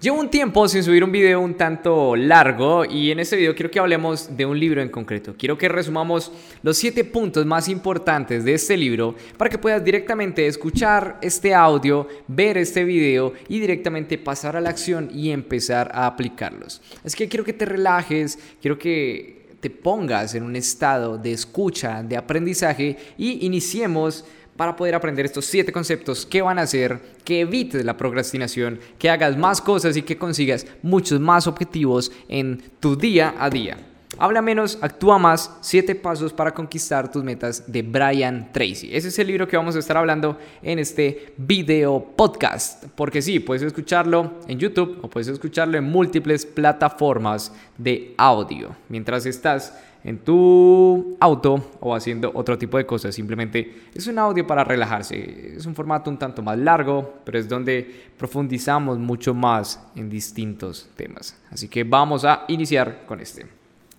Llevo un tiempo sin subir un video un tanto largo y en este video quiero que hablemos de un libro en concreto. Quiero que resumamos los 7 puntos más importantes de este libro para que puedas directamente escuchar este audio, ver este video y directamente pasar a la acción y empezar a aplicarlos. Así que quiero que te relajes, quiero que te pongas en un estado de escucha, de aprendizaje y iniciemos para poder aprender estos siete conceptos que van a hacer que evites la procrastinación, que hagas más cosas y que consigas muchos más objetivos en tu día a día. Habla menos, actúa más, siete pasos para conquistar tus metas de Brian Tracy. Ese es el libro que vamos a estar hablando en este video podcast. Porque sí, puedes escucharlo en YouTube o puedes escucharlo en múltiples plataformas de audio. Mientras estás en tu auto o haciendo otro tipo de cosas. Simplemente es un audio para relajarse. Es un formato un tanto más largo, pero es donde profundizamos mucho más en distintos temas. Así que vamos a iniciar con este.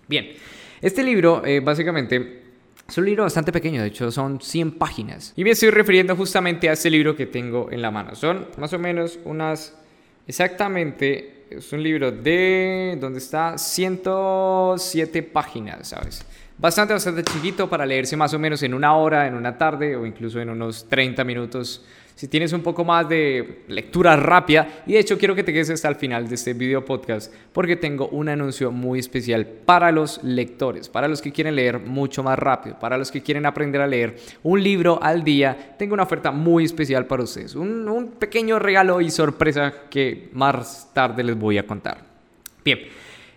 Bien, este libro eh, básicamente es un libro bastante pequeño, de hecho son 100 páginas. Y me estoy refiriendo justamente a este libro que tengo en la mano. Son más o menos unas exactamente es un libro de donde está 107 páginas, ¿sabes? Bastante, bastante chiquito para leerse más o menos en una hora, en una tarde o incluso en unos 30 minutos si tienes un poco más de lectura rápida. Y de hecho quiero que te quedes hasta el final de este video podcast porque tengo un anuncio muy especial para los lectores, para los que quieren leer mucho más rápido, para los que quieren aprender a leer un libro al día. Tengo una oferta muy especial para ustedes, un, un pequeño regalo y sorpresa que más tarde les voy a contar. Bien.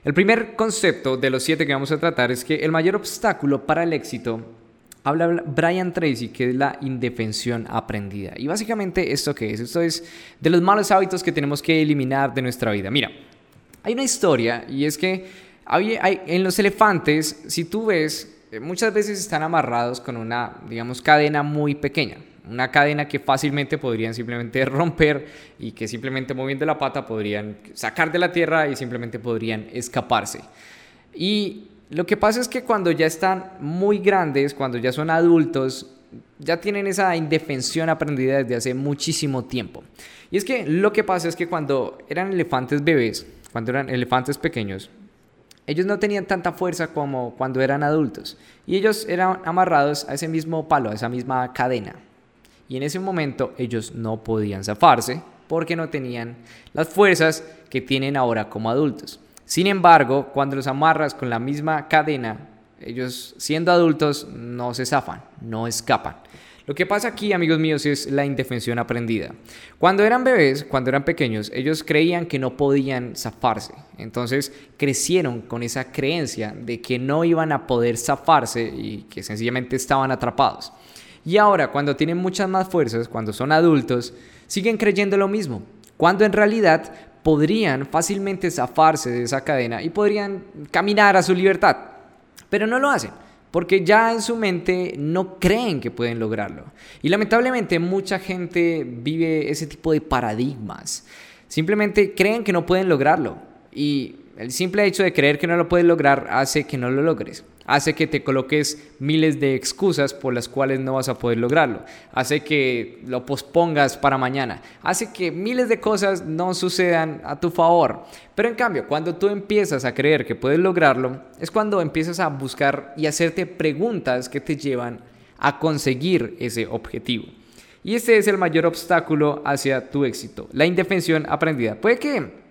El primer concepto de los siete que vamos a tratar es que el mayor obstáculo para el éxito habla Brian Tracy, que es la indefensión aprendida. Y básicamente, ¿esto qué es? Esto es de los malos hábitos que tenemos que eliminar de nuestra vida. Mira, hay una historia y es que hay, en los elefantes, si tú ves, eh, muchas veces están amarrados con una, digamos, cadena muy pequeña. Una cadena que fácilmente podrían simplemente romper y que simplemente moviendo la pata podrían sacar de la tierra y simplemente podrían escaparse. Y lo que pasa es que cuando ya están muy grandes, cuando ya son adultos, ya tienen esa indefensión aprendida desde hace muchísimo tiempo. Y es que lo que pasa es que cuando eran elefantes bebés, cuando eran elefantes pequeños, ellos no tenían tanta fuerza como cuando eran adultos. Y ellos eran amarrados a ese mismo palo, a esa misma cadena. Y en ese momento ellos no podían zafarse porque no tenían las fuerzas que tienen ahora como adultos. Sin embargo, cuando los amarras con la misma cadena, ellos siendo adultos no se zafan, no escapan. Lo que pasa aquí, amigos míos, es la indefensión aprendida. Cuando eran bebés, cuando eran pequeños, ellos creían que no podían zafarse. Entonces crecieron con esa creencia de que no iban a poder zafarse y que sencillamente estaban atrapados. Y ahora, cuando tienen muchas más fuerzas, cuando son adultos, siguen creyendo lo mismo, cuando en realidad podrían fácilmente zafarse de esa cadena y podrían caminar a su libertad, pero no lo hacen porque ya en su mente no creen que pueden lograrlo. Y lamentablemente mucha gente vive ese tipo de paradigmas. Simplemente creen que no pueden lograrlo y el simple hecho de creer que no lo puedes lograr hace que no lo logres. Hace que te coloques miles de excusas por las cuales no vas a poder lograrlo. Hace que lo pospongas para mañana. Hace que miles de cosas no sucedan a tu favor. Pero en cambio, cuando tú empiezas a creer que puedes lograrlo, es cuando empiezas a buscar y hacerte preguntas que te llevan a conseguir ese objetivo. Y este es el mayor obstáculo hacia tu éxito, la indefensión aprendida. Puede que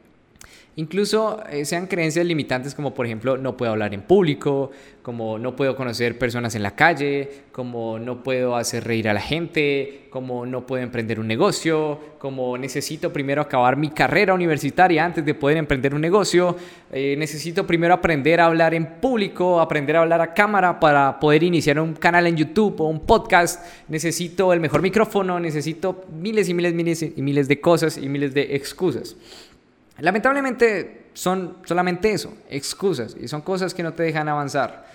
Incluso eh, sean creencias limitantes como por ejemplo no puedo hablar en público, como no puedo conocer personas en la calle, como no puedo hacer reír a la gente, como no puedo emprender un negocio, como necesito primero acabar mi carrera universitaria antes de poder emprender un negocio, eh, necesito primero aprender a hablar en público, aprender a hablar a cámara para poder iniciar un canal en YouTube o un podcast, necesito el mejor micrófono, necesito miles y miles, miles y miles de cosas y miles de excusas. Lamentablemente son solamente eso, excusas, y son cosas que no te dejan avanzar.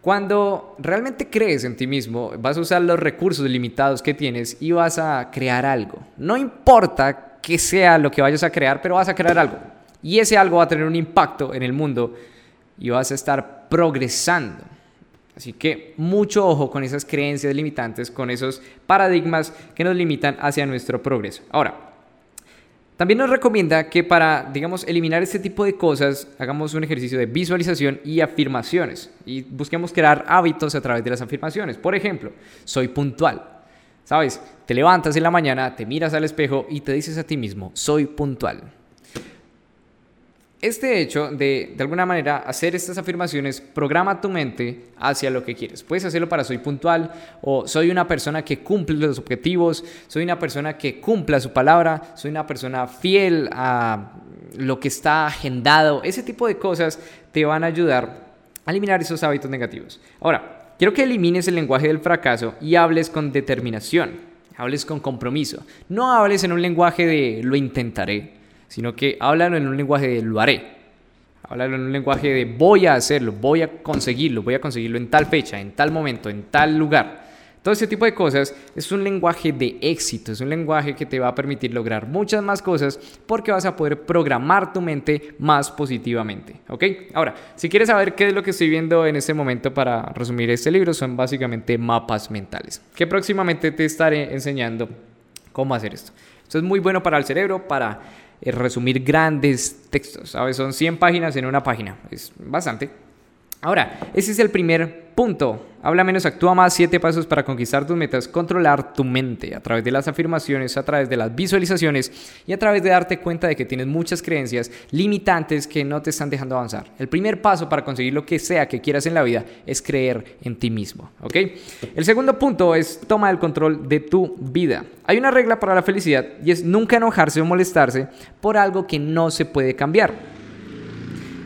Cuando realmente crees en ti mismo, vas a usar los recursos limitados que tienes y vas a crear algo. No importa qué sea lo que vayas a crear, pero vas a crear algo. Y ese algo va a tener un impacto en el mundo y vas a estar progresando. Así que mucho ojo con esas creencias limitantes, con esos paradigmas que nos limitan hacia nuestro progreso. Ahora, También nos recomienda que para, digamos, eliminar este tipo de cosas, hagamos un ejercicio de visualización y afirmaciones y busquemos crear hábitos a través de las afirmaciones. Por ejemplo, soy puntual. ¿Sabes? Te levantas en la mañana, te miras al espejo y te dices a ti mismo, soy puntual. Este hecho de, de alguna manera, hacer estas afirmaciones programa tu mente hacia lo que quieres. Puedes hacerlo para soy puntual o soy una persona que cumple los objetivos, soy una persona que cumpla su palabra, soy una persona fiel a lo que está agendado. Ese tipo de cosas te van a ayudar a eliminar esos hábitos negativos. Ahora, quiero que elimines el lenguaje del fracaso y hables con determinación, hables con compromiso. No hables en un lenguaje de lo intentaré sino que háblalo en un lenguaje de lo haré. Háblalo en un lenguaje de voy a hacerlo, voy a conseguirlo, voy a conseguirlo en tal fecha, en tal momento, en tal lugar. Todo ese tipo de cosas es un lenguaje de éxito, es un lenguaje que te va a permitir lograr muchas más cosas porque vas a poder programar tu mente más positivamente. ¿Ok? Ahora, si quieres saber qué es lo que estoy viendo en este momento para resumir este libro, son básicamente mapas mentales, que próximamente te estaré enseñando cómo hacer esto. Esto es muy bueno para el cerebro, para resumir grandes textos, ¿sabes? Son 100 páginas en una página, es bastante. Ahora, ese es el primer punto. Habla menos, actúa más, siete pasos para conquistar tus metas, controlar tu mente a través de las afirmaciones, a través de las visualizaciones y a través de darte cuenta de que tienes muchas creencias limitantes que no te están dejando avanzar. El primer paso para conseguir lo que sea que quieras en la vida es creer en ti mismo, ¿ok? El segundo punto es toma el control de tu vida. Hay una regla para la felicidad y es nunca enojarse o molestarse por algo que no se puede cambiar.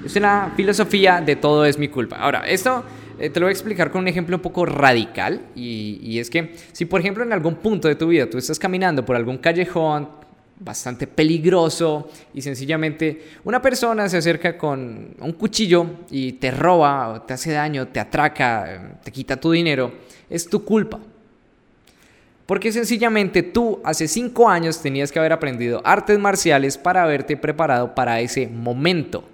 Es una filosofía de todo es mi culpa. Ahora, esto eh, te lo voy a explicar con un ejemplo un poco radical y, es que si por ejemplo en algún punto de tu vida tú estás caminando por algún callejón bastante peligroso y sencillamente una persona se acerca con un cuchillo y te roba o te hace daño, te atraca, te quita tu dinero, es tu culpa. Porque sencillamente tú hace cinco años tenías que haber aprendido artes marciales para haberte preparado para ese momento.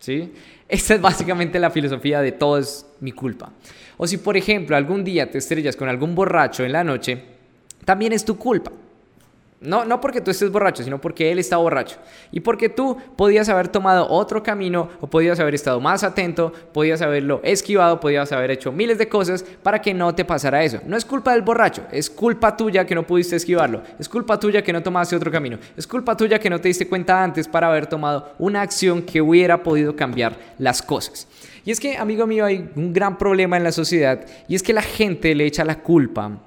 ¿Sí? Esta es básicamente la filosofía de todo es mi culpa. O si por ejemplo algún día te estrellas con algún borracho en la noche, también es tu culpa. No, no porque tú estés borracho, sino porque él está borracho. Y porque tú podías haber tomado otro camino o podías haber estado más atento, podías haberlo esquivado, podías haber hecho miles de cosas para que no te pasara eso. No es culpa del borracho, es culpa tuya que no pudiste esquivarlo. Es culpa tuya que no tomaste otro camino. Es culpa tuya que no te diste cuenta antes para haber tomado una acción que hubiera podido cambiar las cosas. Y es que, amigo mío, hay un gran problema en la sociedad y es que la gente le echa la culpa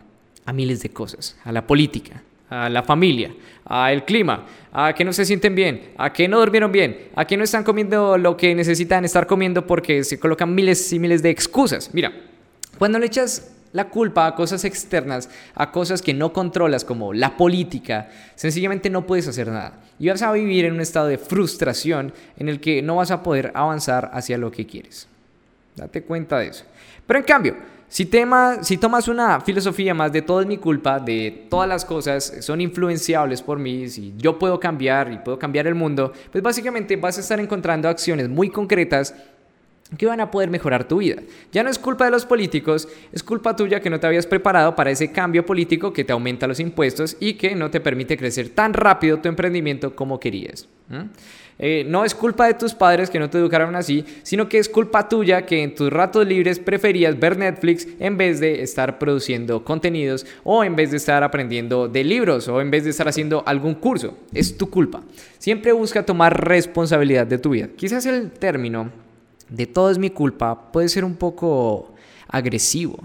a miles de cosas, a la política, a la familia, al clima, a que no se sienten bien, a que no durmieron bien, a que no están comiendo lo que necesitan estar comiendo porque se colocan miles y miles de excusas. Mira, cuando le echas la culpa a cosas externas, a cosas que no controlas como la política, sencillamente no puedes hacer nada. Y vas a vivir en un estado de frustración en el que no vas a poder avanzar hacia lo que quieres. Date cuenta de eso. Pero en cambio, si, si tomas una filosofía más de todo es mi culpa, de todas las cosas son influenciables por mí, si yo puedo cambiar y puedo cambiar el mundo, pues básicamente vas a estar encontrando acciones muy concretas que van a poder mejorar tu vida. Ya no es culpa de los políticos, es culpa tuya que no te habías preparado para ese cambio político que te aumenta los impuestos y que no te permite crecer tan rápido tu emprendimiento como querías. Eh, no es culpa de tus padres que no te educaron así, sino que es culpa tuya que en tus ratos libres preferías ver Netflix en vez de estar produciendo contenidos o en vez de estar aprendiendo de libros o en vez de estar haciendo algún curso. Es tu culpa. Siempre busca tomar responsabilidad de tu vida. Quizás el término de todo es mi culpa puede ser un poco agresivo.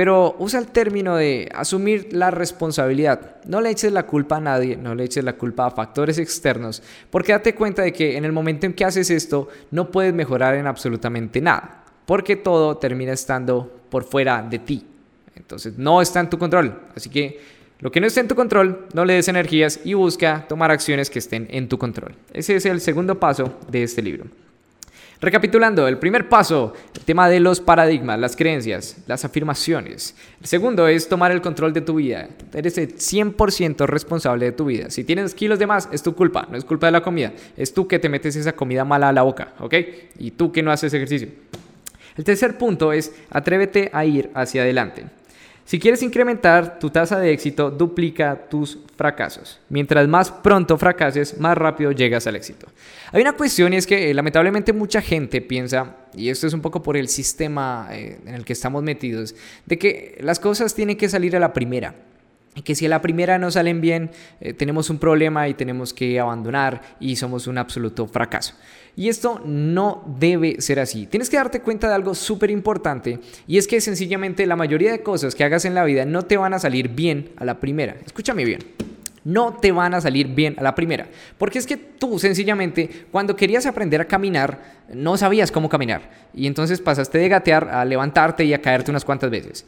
Pero usa el término de asumir la responsabilidad. No le eches la culpa a nadie, no le eches la culpa a factores externos, porque date cuenta de que en el momento en que haces esto no puedes mejorar en absolutamente nada, porque todo termina estando por fuera de ti. Entonces no está en tu control. Así que lo que no está en tu control, no le des energías y busca tomar acciones que estén en tu control. Ese es el segundo paso de este libro. Recapitulando, el primer paso, el tema de los paradigmas, las creencias, las afirmaciones. El segundo es tomar el control de tu vida. Eres el 100% responsable de tu vida. Si tienes kilos de más, es tu culpa, no es culpa de la comida. Es tú que te metes esa comida mala a la boca, ¿ok? Y tú que no haces ejercicio. El tercer punto es atrévete a ir hacia adelante. Si quieres incrementar tu tasa de éxito, duplica tus fracasos. Mientras más pronto fracases, más rápido llegas al éxito. Hay una cuestión y es que eh, lamentablemente mucha gente piensa, y esto es un poco por el sistema eh, en el que estamos metidos, de que las cosas tienen que salir a la primera. Que si a la primera no salen bien, eh, tenemos un problema y tenemos que abandonar y somos un absoluto fracaso. Y esto no debe ser así. Tienes que darte cuenta de algo súper importante y es que sencillamente la mayoría de cosas que hagas en la vida no te van a salir bien a la primera. Escúchame bien. No te van a salir bien a la primera. Porque es que tú sencillamente cuando querías aprender a caminar no sabías cómo caminar. Y entonces pasaste de gatear a levantarte y a caerte unas cuantas veces.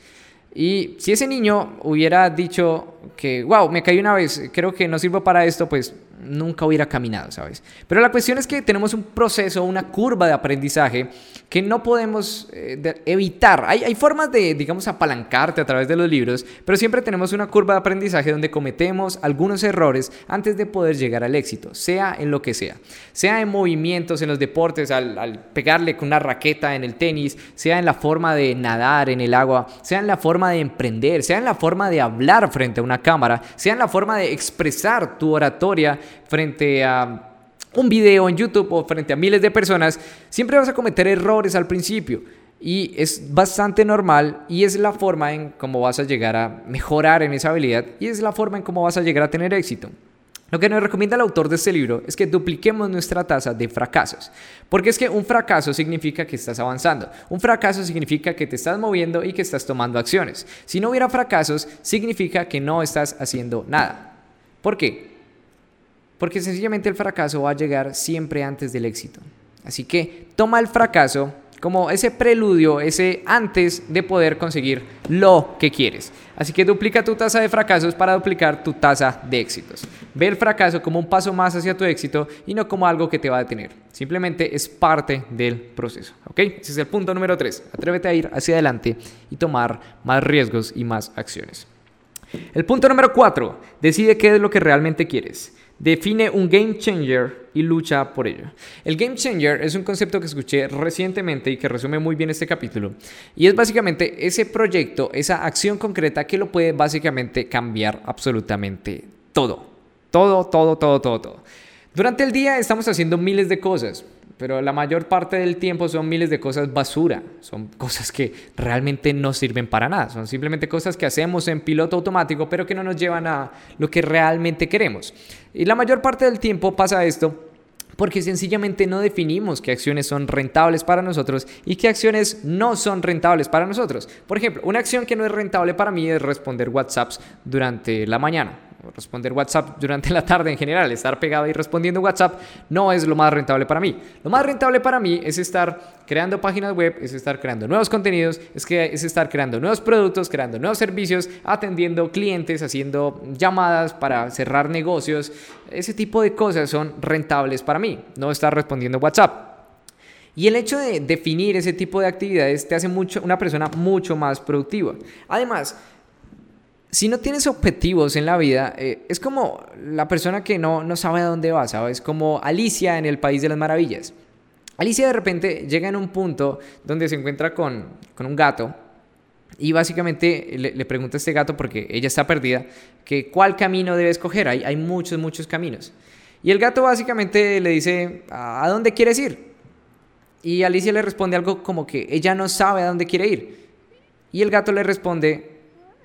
Y si ese niño hubiera dicho que, wow, me caí una vez, creo que no sirvo para esto, pues nunca hubiera caminado, ¿sabes? Pero la cuestión es que tenemos un proceso, una curva de aprendizaje que no podemos eh, evitar. Hay, hay, formas de, digamos, apalancarte a través de los libros, pero siempre tenemos una curva de aprendizaje donde cometemos algunos errores antes de poder llegar al éxito, sea en lo que sea. Sea en movimientos, en los deportes, al, al pegarle con una raqueta en el tenis, sea en la forma de nadar en el agua, sea en la forma de emprender, sea en la forma de hablar frente a una cámara, sea en la forma de expresar tu oratoria frente a un video en YouTube o frente a miles de personas, siempre vas a cometer errores al principio. Y es bastante normal y es la forma en cómo vas a llegar a mejorar en esa habilidad y es la forma en cómo vas a llegar a tener éxito. Lo que nos recomienda el autor de este libro es que dupliquemos nuestra tasa de fracasos. Porque es que un fracaso significa que estás avanzando. Un fracaso significa que te estás moviendo y que estás tomando acciones. Si no hubiera fracasos, significa que no estás haciendo nada. ¿Por qué? porque sencillamente el fracaso va a llegar siempre antes del éxito. Así que toma el fracaso como ese preludio, ese antes de poder conseguir lo que quieres. Así que duplica tu tasa de fracasos para duplicar tu tasa de éxitos. Ve el fracaso como un paso más hacia tu éxito y no como algo que te va a detener. Simplemente es parte del proceso. ¿Ok? Ese es el punto número 3. Atrévete a ir hacia adelante y tomar más riesgos y más acciones. El punto número 4. Decide qué es lo que realmente quieres. Define un game changer y lucha por ello. El game changer es un concepto que escuché recientemente y que resume muy bien este capítulo. Y es básicamente ese proyecto, esa acción concreta que lo puede básicamente cambiar absolutamente todo. Todo, todo, todo, todo, todo. Durante el día estamos haciendo miles de cosas pero la mayor parte del tiempo son miles de cosas basura, son cosas que realmente no sirven para nada, son simplemente cosas que hacemos en piloto automático, pero que no nos llevan a lo que realmente queremos. Y la mayor parte del tiempo pasa esto porque sencillamente no definimos qué acciones son rentables para nosotros y qué acciones no son rentables para nosotros. Por ejemplo, una acción que no es rentable para mí es responder WhatsApps durante la mañana responder WhatsApp durante la tarde en general, estar pegado y respondiendo WhatsApp no es lo más rentable para mí. Lo más rentable para mí es estar creando páginas web, es estar creando nuevos contenidos, es, que, es estar creando nuevos productos, creando nuevos servicios, atendiendo clientes, haciendo llamadas para cerrar negocios. Ese tipo de cosas son rentables para mí, no estar respondiendo WhatsApp. Y el hecho de definir ese tipo de actividades te hace mucho, una persona mucho más productiva. Además, si no tienes objetivos en la vida, eh, es como la persona que no, no sabe a dónde va, ¿sabes? Como Alicia en el País de las Maravillas. Alicia de repente llega en un punto donde se encuentra con, un gato y básicamente le, pregunta a este gato, porque ella está perdida, que cuál camino debe escoger. Hay, hay muchos, muchos caminos. Y el gato básicamente le dice, ¿a dónde quieres ir? Y Alicia le responde algo como que ella no sabe a dónde quiere ir. Y el gato le responde,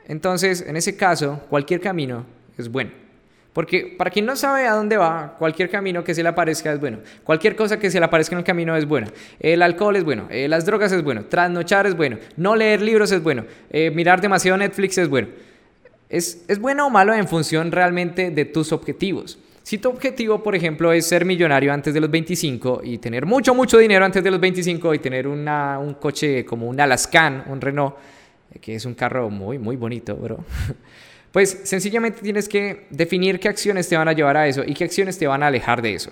entonces, en ese caso, cualquier camino es bueno. Porque para quien no sabe a dónde va, cualquier camino que se le aparezca es bueno. Cualquier cosa que se le aparezca en el camino es bueno. El alcohol es bueno. Eh, las drogas es bueno. Trasnochar es bueno. No leer libros es bueno. Eh, mirar demasiado Netflix es bueno. Es, es bueno o malo en función realmente de tus objetivos. Si tu objetivo, por ejemplo, es ser millonario antes de los 25 y tener mucho, mucho dinero antes de los 25 y tener una, un coche como un Alaskan, un Renault, que es un carro muy, muy bonito, bro. Pues sencillamente tienes que definir qué acciones te van a llevar a eso y qué acciones te van a alejar de eso.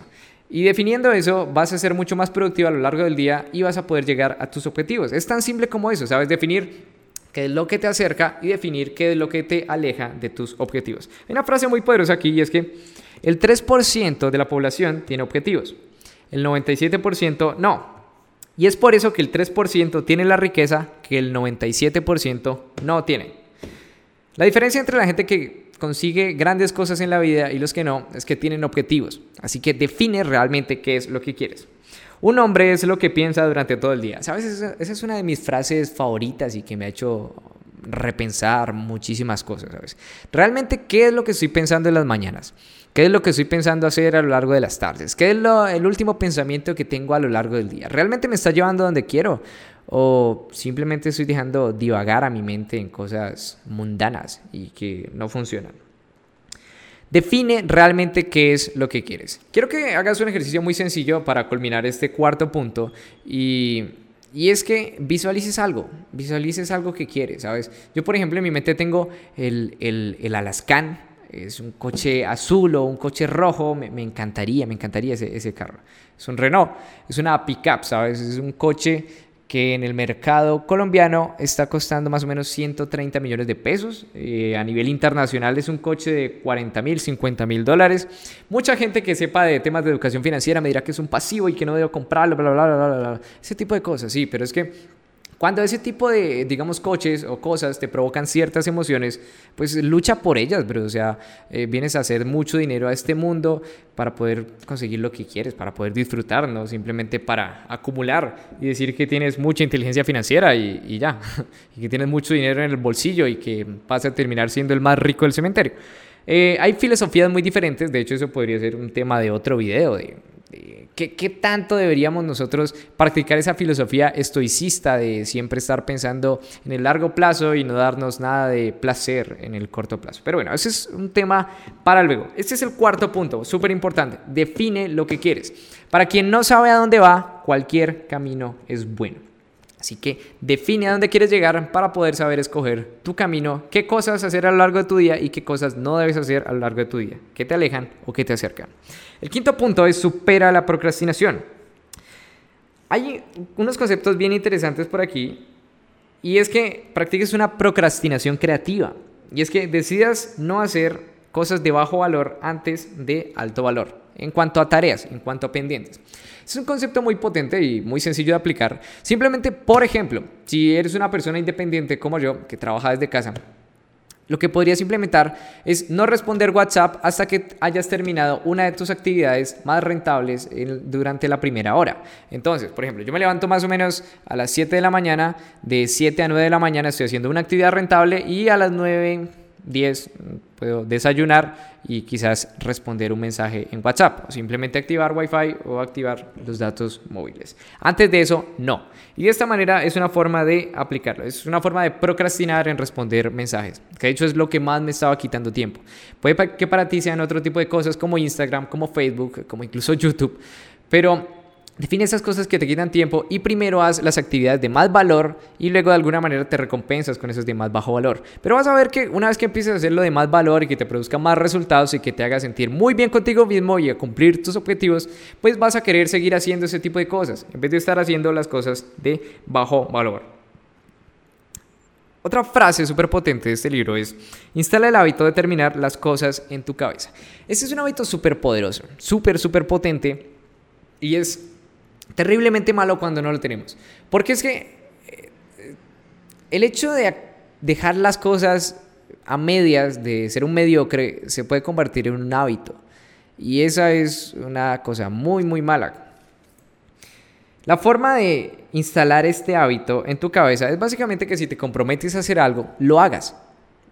Y definiendo eso, vas a ser mucho más productivo a lo largo del día y vas a poder llegar a tus objetivos. Es tan simple como eso, ¿sabes? Definir qué es lo que te acerca y definir qué es lo que te aleja de tus objetivos. Hay una frase muy poderosa aquí y es que el 3% de la población tiene objetivos, el 97% no. Y es por eso que el 3% tiene la riqueza que el 97% no tiene. La diferencia entre la gente que consigue grandes cosas en la vida y los que no es que tienen objetivos. Así que define realmente qué es lo que quieres. Un hombre es lo que piensa durante todo el día. ¿Sabes? Esa, es una de mis frases favoritas y que me ha hecho repensar muchísimas cosas, ¿sabes? Realmente, ¿qué es lo que estoy pensando en las mañanas? ¿Qué es lo que estoy pensando hacer a lo largo de las tardes? ¿Qué es el último pensamiento que tengo a lo largo del día? ¿Realmente me está llevando donde quiero? ¿O simplemente estoy dejando divagar a mi mente en cosas mundanas y que no funcionan? Define realmente qué es lo que quieres. Quiero que hagas un ejercicio muy sencillo para culminar este cuarto punto y, es que visualices algo, visualices algo que quieres, ¿sabes? Yo, por ejemplo, en mi mente tengo el, el, el Alaskan, es un coche azul o un coche rojo, me, encantaría, me encantaría ese, ese, carro. Es un Renault, es una pickup, ¿sabes? Es un coche que en el mercado colombiano está costando más o menos 130 millones de pesos. Eh, a nivel internacional es un coche de 40 mil, 50 mil dólares. Mucha gente que sepa de temas de educación financiera me dirá que es un pasivo y que no debo comprarlo, bla, bla, bla, bla, bla. Ese tipo de cosas, sí, pero es que cuando ese tipo de, digamos, coches o cosas te provocan ciertas emociones, pues lucha por ellas, bro. O sea, eh, vienes a hacer mucho dinero a este mundo para poder conseguir lo que quieres, para poder disfrutar, no simplemente para acumular y decir que tienes mucha inteligencia financiera y, ya, y que tienes mucho dinero en el bolsillo y que vas a terminar siendo el más rico del cementerio. Eh, hay filosofías muy diferentes, de hecho eso podría ser un tema de otro video, de ¿Qué, tanto deberíamos nosotros practicar esa filosofía estoicista de siempre estar pensando en el largo plazo y no darnos nada de placer en el corto plazo? Pero bueno, ese es un tema para luego. Este es el cuarto punto, súper importante. Define lo que quieres. Para quien no sabe a dónde va, cualquier camino es bueno. Así que define a dónde quieres llegar para poder saber escoger tu camino, qué cosas hacer a lo largo de tu día y qué cosas no debes hacer a lo largo de tu día, que te alejan o que te acercan. El quinto punto es supera la procrastinación. Hay unos conceptos bien interesantes por aquí y es que practiques una procrastinación creativa y es que decidas no hacer cosas de bajo valor antes de alto valor en cuanto a tareas, en cuanto a pendientes. Es un concepto muy potente y muy sencillo de aplicar. Simplemente, por ejemplo, si eres una persona independiente como yo, que trabaja desde casa, lo que podrías implementar es no responder WhatsApp hasta que hayas terminado una de tus actividades más rentables durante la primera hora. Entonces, por ejemplo, yo me levanto más o menos a las 7 de la mañana, de 7 a 9 de la mañana estoy haciendo una actividad rentable y a las 9 10 puedo desayunar y quizás responder un mensaje en WhatsApp o simplemente activar Wi-Fi o activar los datos móviles. Antes de eso, no. Y de esta manera es una forma de aplicarlo, es una forma de procrastinar en responder mensajes, que de hecho es lo que más me estaba quitando tiempo. Puede que para ti sean otro tipo de cosas como Instagram, como Facebook, como incluso YouTube, pero Define esas cosas que te quitan tiempo y primero haz las actividades de más valor y luego de alguna manera te recompensas con esos de más bajo valor. Pero vas a ver que una vez que empieces a hacer lo de más valor y que te produzca más resultados y que te haga sentir muy bien contigo mismo y a cumplir tus objetivos, pues vas a querer seguir haciendo ese tipo de cosas en vez de estar haciendo las cosas de bajo valor. Otra frase súper potente de este libro es, instala el hábito de terminar las cosas en tu cabeza. Este es un hábito súper poderoso, súper, súper potente y es terriblemente malo cuando no lo tenemos. Porque es que eh, el hecho de dejar las cosas a medias, de ser un mediocre, se puede convertir en un hábito. Y esa es una cosa muy, muy mala. La forma de instalar este hábito en tu cabeza es básicamente que si te comprometes a hacer algo, lo hagas.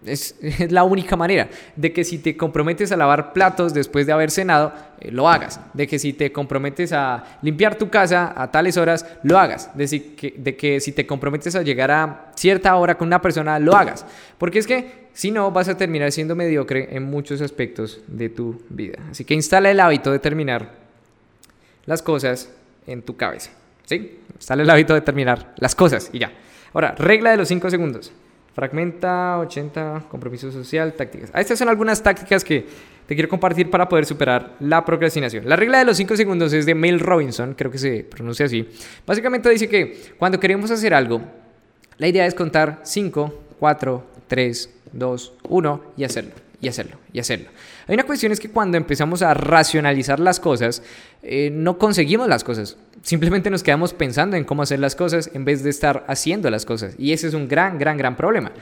Es, la única manera de que si te comprometes a lavar platos después de haber cenado, eh, lo hagas. De que si te comprometes a limpiar tu casa a tales horas, lo hagas. De, que, de que si te comprometes a llegar a cierta hora con una persona, lo hagas. Porque es que si no, vas a terminar siendo mediocre en muchos aspectos de tu vida. Así que instala el hábito de terminar las cosas en tu cabeza. ¿Sí? Instala el hábito de terminar las cosas y ya. Ahora, regla de los 5 segundos. Fragmenta, 80, compromiso social, tácticas. Ah, estas son algunas tácticas que te quiero compartir para poder superar la procrastinación. La regla de los 5 segundos es de Mel Robinson, creo que se pronuncia así. Básicamente dice que cuando queremos hacer algo, la idea es contar 5, 4, 3, 2, 1 y hacerlo, y hacerlo, y hacerlo. Hay una cuestión es que cuando empezamos a racionalizar las cosas, eh, no conseguimos las cosas. Simplemente nos quedamos pensando en cómo hacer las cosas en vez de estar haciendo las cosas. Y ese es un gran, gran, gran problema.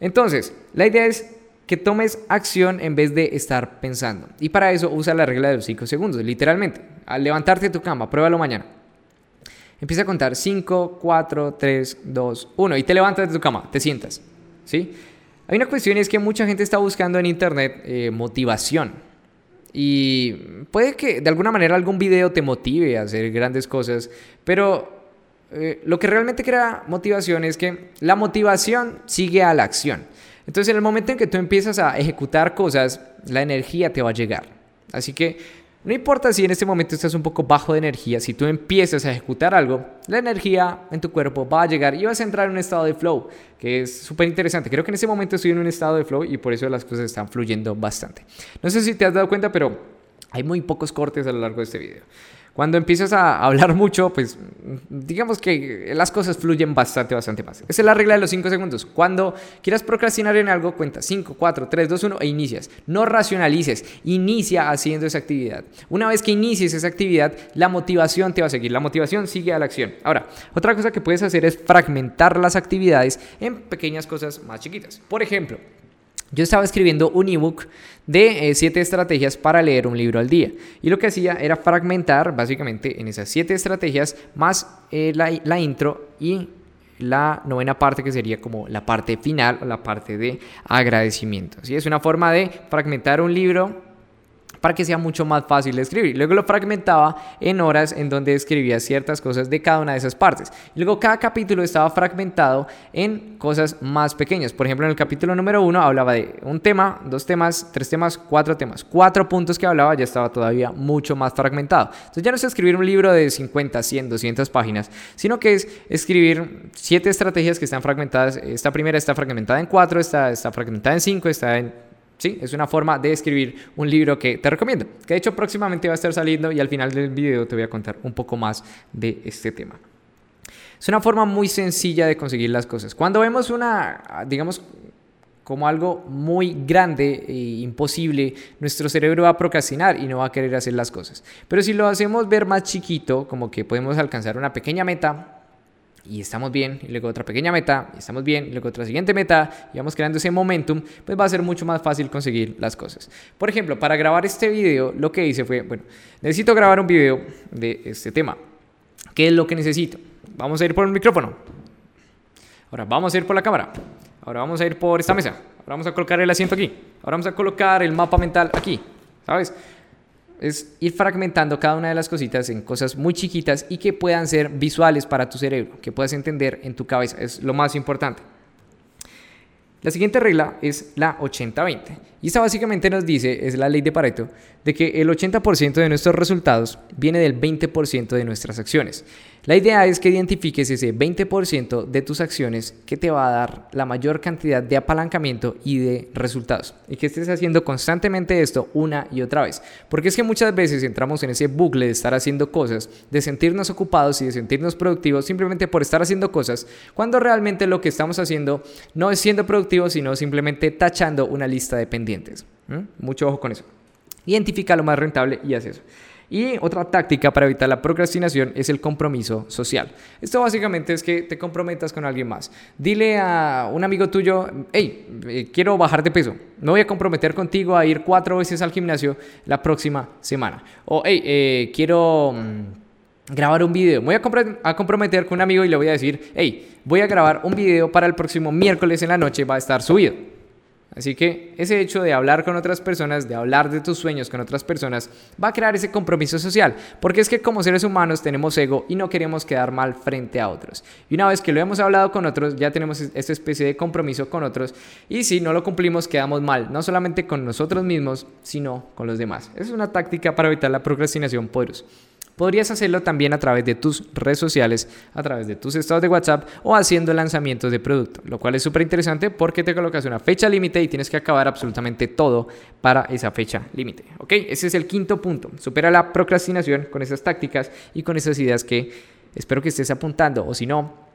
Entonces, la idea es que tomes acción en vez de estar pensando. Y para eso usa la regla de los 5 segundos, literalmente. Al levantarte de tu cama, pruébalo mañana. Empieza a contar 5, 4, 3, 2, 1 y te levantas de tu cama, te sientas. ¿Sí? Hay una cuestión es que mucha gente está buscando en internet eh, motivación. Y puede que de alguna manera algún video te motive a hacer grandes cosas, pero eh, lo que realmente crea motivación es que la motivación sigue a la acción. Entonces en el momento en que tú empiezas a ejecutar cosas, la energía te va a llegar. Así que no importa si en este momento estás un poco bajo de energía, si tú empiezas a ejecutar algo, la energía en tu cuerpo va a llegar y vas a entrar en un estado de flow, que es súper interesante. Creo que en este momento estoy en un estado de flow y por eso las cosas están fluyendo bastante. No sé si te has dado cuenta, pero hay muy pocos cortes a lo largo de este video. Cuando empiezas a hablar mucho, pues digamos que las cosas fluyen bastante, bastante más. Esa es la regla de los 5 segundos. Cuando quieras procrastinar en algo, cuenta 5, 4, 3, 2, 1 e inicias. No racionalices, inicia haciendo esa actividad. Una vez que inicies esa actividad, la motivación te va a seguir. La motivación sigue a la acción. Ahora, otra cosa que puedes hacer es fragmentar las actividades en pequeñas cosas más chiquitas. Por ejemplo, yo estaba escribiendo un ebook de 7 eh, estrategias para leer un libro al día. Y lo que hacía era fragmentar básicamente en esas 7 estrategias más eh, la, la, intro y la novena parte que sería como la parte final o la parte de agradecimiento. ¿sí? Es una forma de fragmentar un libro para que sea mucho más fácil de escribir. Luego lo fragmentaba en horas en donde escribía ciertas cosas de cada una de esas partes. Luego cada capítulo estaba fragmentado en cosas más pequeñas. Por ejemplo, en el capítulo número uno hablaba de un tema, dos temas, tres temas, cuatro temas. Cuatro puntos que hablaba ya estaba todavía mucho más fragmentado. Entonces ya no es escribir un libro de 50, 100, 200 páginas, sino que es escribir siete estrategias que están fragmentadas. Esta primera está fragmentada en cuatro, esta está fragmentada en cinco, está en ¿Sí? Es una forma de escribir un libro que te recomiendo, que de hecho próximamente va a estar saliendo y al final del video te voy a contar un poco más de este tema. Es una forma muy sencilla de conseguir las cosas. Cuando vemos una, digamos, como algo muy grande e imposible, nuestro cerebro va a procrastinar y no va a querer hacer las cosas. Pero si lo hacemos ver más chiquito, como que podemos alcanzar una pequeña meta, y estamos bien, y luego otra pequeña meta, y estamos bien, y luego otra siguiente meta, y vamos creando ese momentum, pues va a ser mucho más fácil conseguir las cosas. Por ejemplo, para grabar este video, lo que hice fue, bueno, necesito grabar un video de este tema. ¿Qué es lo que necesito? Vamos a ir por el micrófono. Ahora vamos a ir por la cámara. Ahora vamos a ir por esta mesa. Ahora vamos a colocar el asiento aquí. Ahora vamos a colocar el mapa mental aquí. ¿Sabes? Es ir fragmentando cada una de las cositas en cosas muy chiquitas y que puedan ser visuales para tu cerebro, que puedas entender en tu cabeza. Es lo más importante. La siguiente regla es la 80-20. Y esta básicamente nos dice, es la ley de Pareto, de que el 80% de nuestros resultados viene del 20% de nuestras acciones. La idea es que identifiques ese 20% de tus acciones que te va a dar la mayor cantidad de apalancamiento y de resultados. Y que estés haciendo constantemente esto una y otra vez. Porque es que muchas veces entramos en ese bucle de estar haciendo cosas, de sentirnos ocupados y de sentirnos productivos simplemente por estar haciendo cosas, cuando realmente lo que estamos haciendo no es siendo productivo, sino simplemente tachando una lista de pendientes. Mucho ojo con eso. Identifica lo más rentable y haz eso. Y otra táctica para evitar la procrastinación es el compromiso social. Esto básicamente es que te comprometas con alguien más. Dile a un amigo tuyo, hey, eh, quiero bajar de peso. Me voy a comprometer contigo a ir cuatro veces al gimnasio la próxima semana. O hey, eh, quiero mm, grabar un video. Me voy a, a, comprometer con un amigo y le voy a decir, hey, voy a grabar un video para el próximo miércoles en la noche, va a estar subido. Así que ese hecho de hablar con otras personas, de hablar de tus sueños con otras personas, va a crear ese compromiso social. Porque es que como seres humanos tenemos ego y no queremos quedar mal frente a otros. Y una vez que lo hemos hablado con otros, ya tenemos esta especie de compromiso con otros. Y si no lo cumplimos, quedamos mal. No solamente con nosotros mismos, sino con los demás. Esa es una táctica para evitar la procrastinación poderosa. Podrías hacerlo también a través de tus redes sociales, a través de tus estados de WhatsApp o haciendo lanzamientos de producto, lo cual es súper interesante porque te colocas una fecha límite y tienes que acabar absolutamente todo para esa fecha límite. ¿Ok? Ese es el quinto punto. Supera la procrastinación con esas tácticas y con esas ideas que espero que estés apuntando o si no,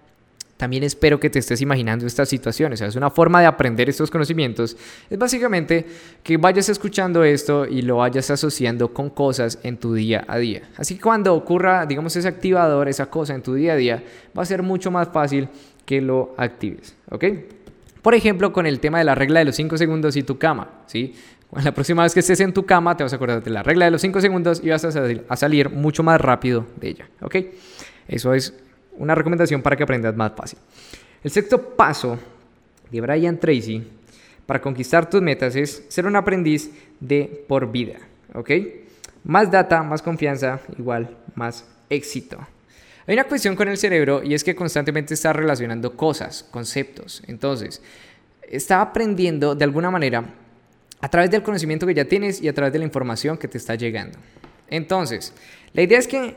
también espero que te estés imaginando estas situaciones. es una forma de aprender estos conocimientos. Es básicamente que vayas escuchando esto y lo vayas asociando con cosas en tu día a día. Así que cuando ocurra, digamos, ese activador, esa cosa en tu día a día, va a ser mucho más fácil que lo actives. ¿Ok? Por ejemplo, con el tema de la regla de los 5 segundos y tu cama, ¿sí? La próxima vez que estés en tu cama te vas a acordar de la regla de los 5 segundos y vas a salir, a salir mucho más rápido de ella, ¿ok? Eso es una recomendación para que aprendas más fácil. El sexto paso de Brian Tracy para conquistar tus metas es ser un aprendiz de por vida, ¿ok? Más data, más confianza, igual más éxito. Hay una cuestión con el cerebro y es que constantemente está relacionando cosas, conceptos. Entonces, está aprendiendo de alguna manera a través del conocimiento que ya tienes y a través de la información que te está llegando. Entonces, la idea es que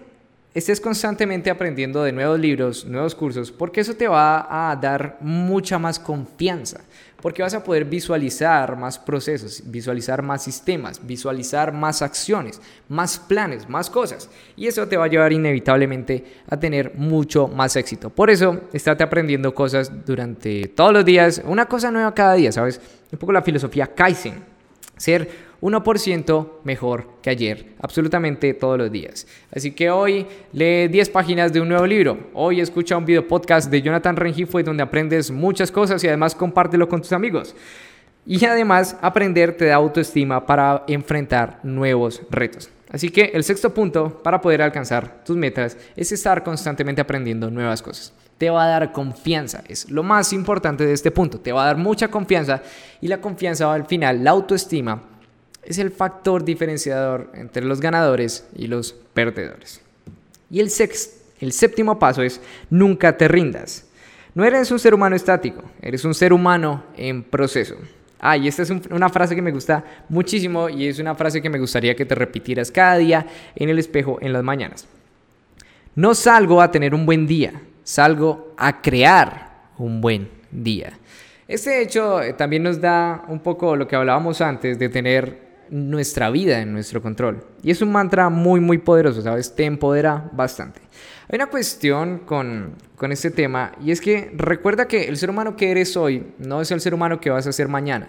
estés constantemente aprendiendo de nuevos libros, nuevos cursos, porque eso te va a dar mucha más confianza, porque vas a poder visualizar más procesos, visualizar más sistemas, visualizar más acciones, más planes, más cosas, y eso te va a llevar inevitablemente a tener mucho más éxito. Por eso, estate aprendiendo cosas durante todos los días, una cosa nueva cada día, ¿sabes? Un poco la filosofía Kaizen, ser 1% mejor que ayer, absolutamente todos los días. Así que hoy lee 10 páginas de un nuevo libro. Hoy escucha un video podcast de Jonathan Rengifo donde aprendes muchas cosas y además compártelo con tus amigos. Y además aprender te da autoestima para enfrentar nuevos retos. Así que el sexto punto para poder alcanzar tus metas es estar constantemente aprendiendo nuevas cosas. Te va a dar confianza, es lo más importante de este punto. Te va a dar mucha confianza y la confianza al final, la autoestima, es el factor diferenciador entre los ganadores y los perdedores. Y el, séptimo paso es nunca te rindas. No eres un ser humano estático, eres un ser humano en proceso. Ah, y esta es una frase que me gusta muchísimo y es una frase que me gustaría que te repitieras cada día en el espejo en las mañanas. No salgo a tener un buen día, salgo a crear un buen día. Este hecho eh, también nos da un poco lo que hablábamos antes de tener nuestra vida en nuestro control. Y es un mantra muy, muy poderoso, ¿sabes? Te empodera bastante. Hay una cuestión con, con este tema y es que recuerda que el ser humano que eres hoy no es el ser humano que vas a ser mañana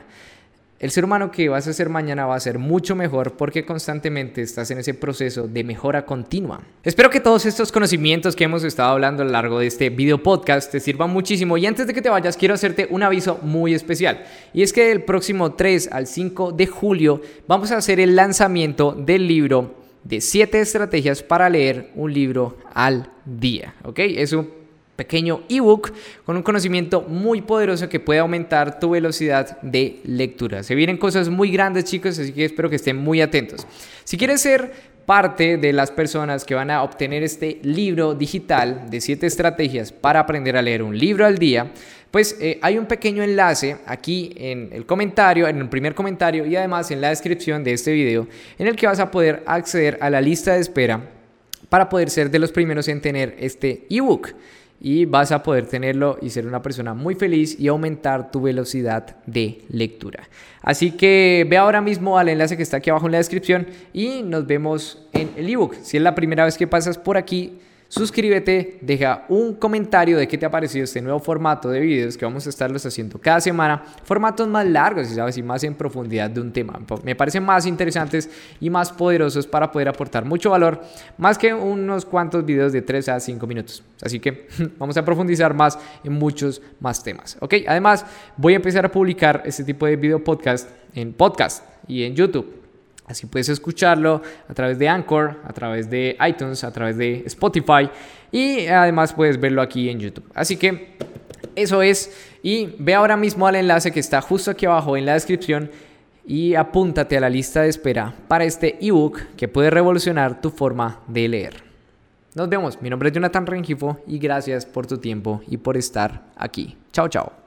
el ser humano que vas a ser mañana va a ser mucho mejor porque constantemente estás en ese proceso de mejora continua. Espero que todos estos conocimientos que hemos estado hablando a lo largo de este video podcast te sirvan muchísimo y antes de que te vayas quiero hacerte un aviso muy especial y es que el próximo 3 al 5 de julio vamos a hacer el lanzamiento del libro de 7 estrategias para leer un libro al día, ¿ok? Es un pequeño ebook con un conocimiento muy poderoso que puede aumentar tu velocidad de lectura. Se vienen cosas muy grandes chicos, así que espero que estén muy atentos. Si quieres ser parte de las personas que van a obtener este libro digital de 7 estrategias para aprender a leer un libro al día, pues eh, hay un pequeño enlace aquí en el comentario, en el primer comentario y además en la descripción de este video en el que vas a poder acceder a la lista de espera para poder ser de los primeros en tener este ebook y vas a poder tenerlo y ser una persona muy feliz y aumentar tu velocidad de lectura. Así que ve ahora mismo al enlace que está aquí abajo en la descripción y nos vemos en el ebook. Si es la primera vez que pasas por aquí, suscríbete, deja un comentario de qué te ha parecido este nuevo formato de videos que vamos a estarlos haciendo cada semana, formatos más largos, y sabes, y más en profundidad de un tema. Me parecen más interesantes y más poderosos para poder aportar mucho valor, más que unos cuantos videos de 3 a 5 minutos. Así que vamos a profundizar más en muchos más temas. ¿Ok? Además, voy a empezar a publicar este tipo de video podcast en podcast y en YouTube. Así puedes escucharlo a través de Anchor, a través de iTunes, a través de Spotify y además puedes verlo aquí en YouTube. Así que eso es y ve ahora mismo al enlace que está justo aquí abajo en la descripción y apúntate a la lista de espera para este ebook que puede revolucionar tu forma de leer. Nos vemos, mi nombre es Jonathan Rengifo y gracias por tu tiempo y por estar aquí. Chao, chao.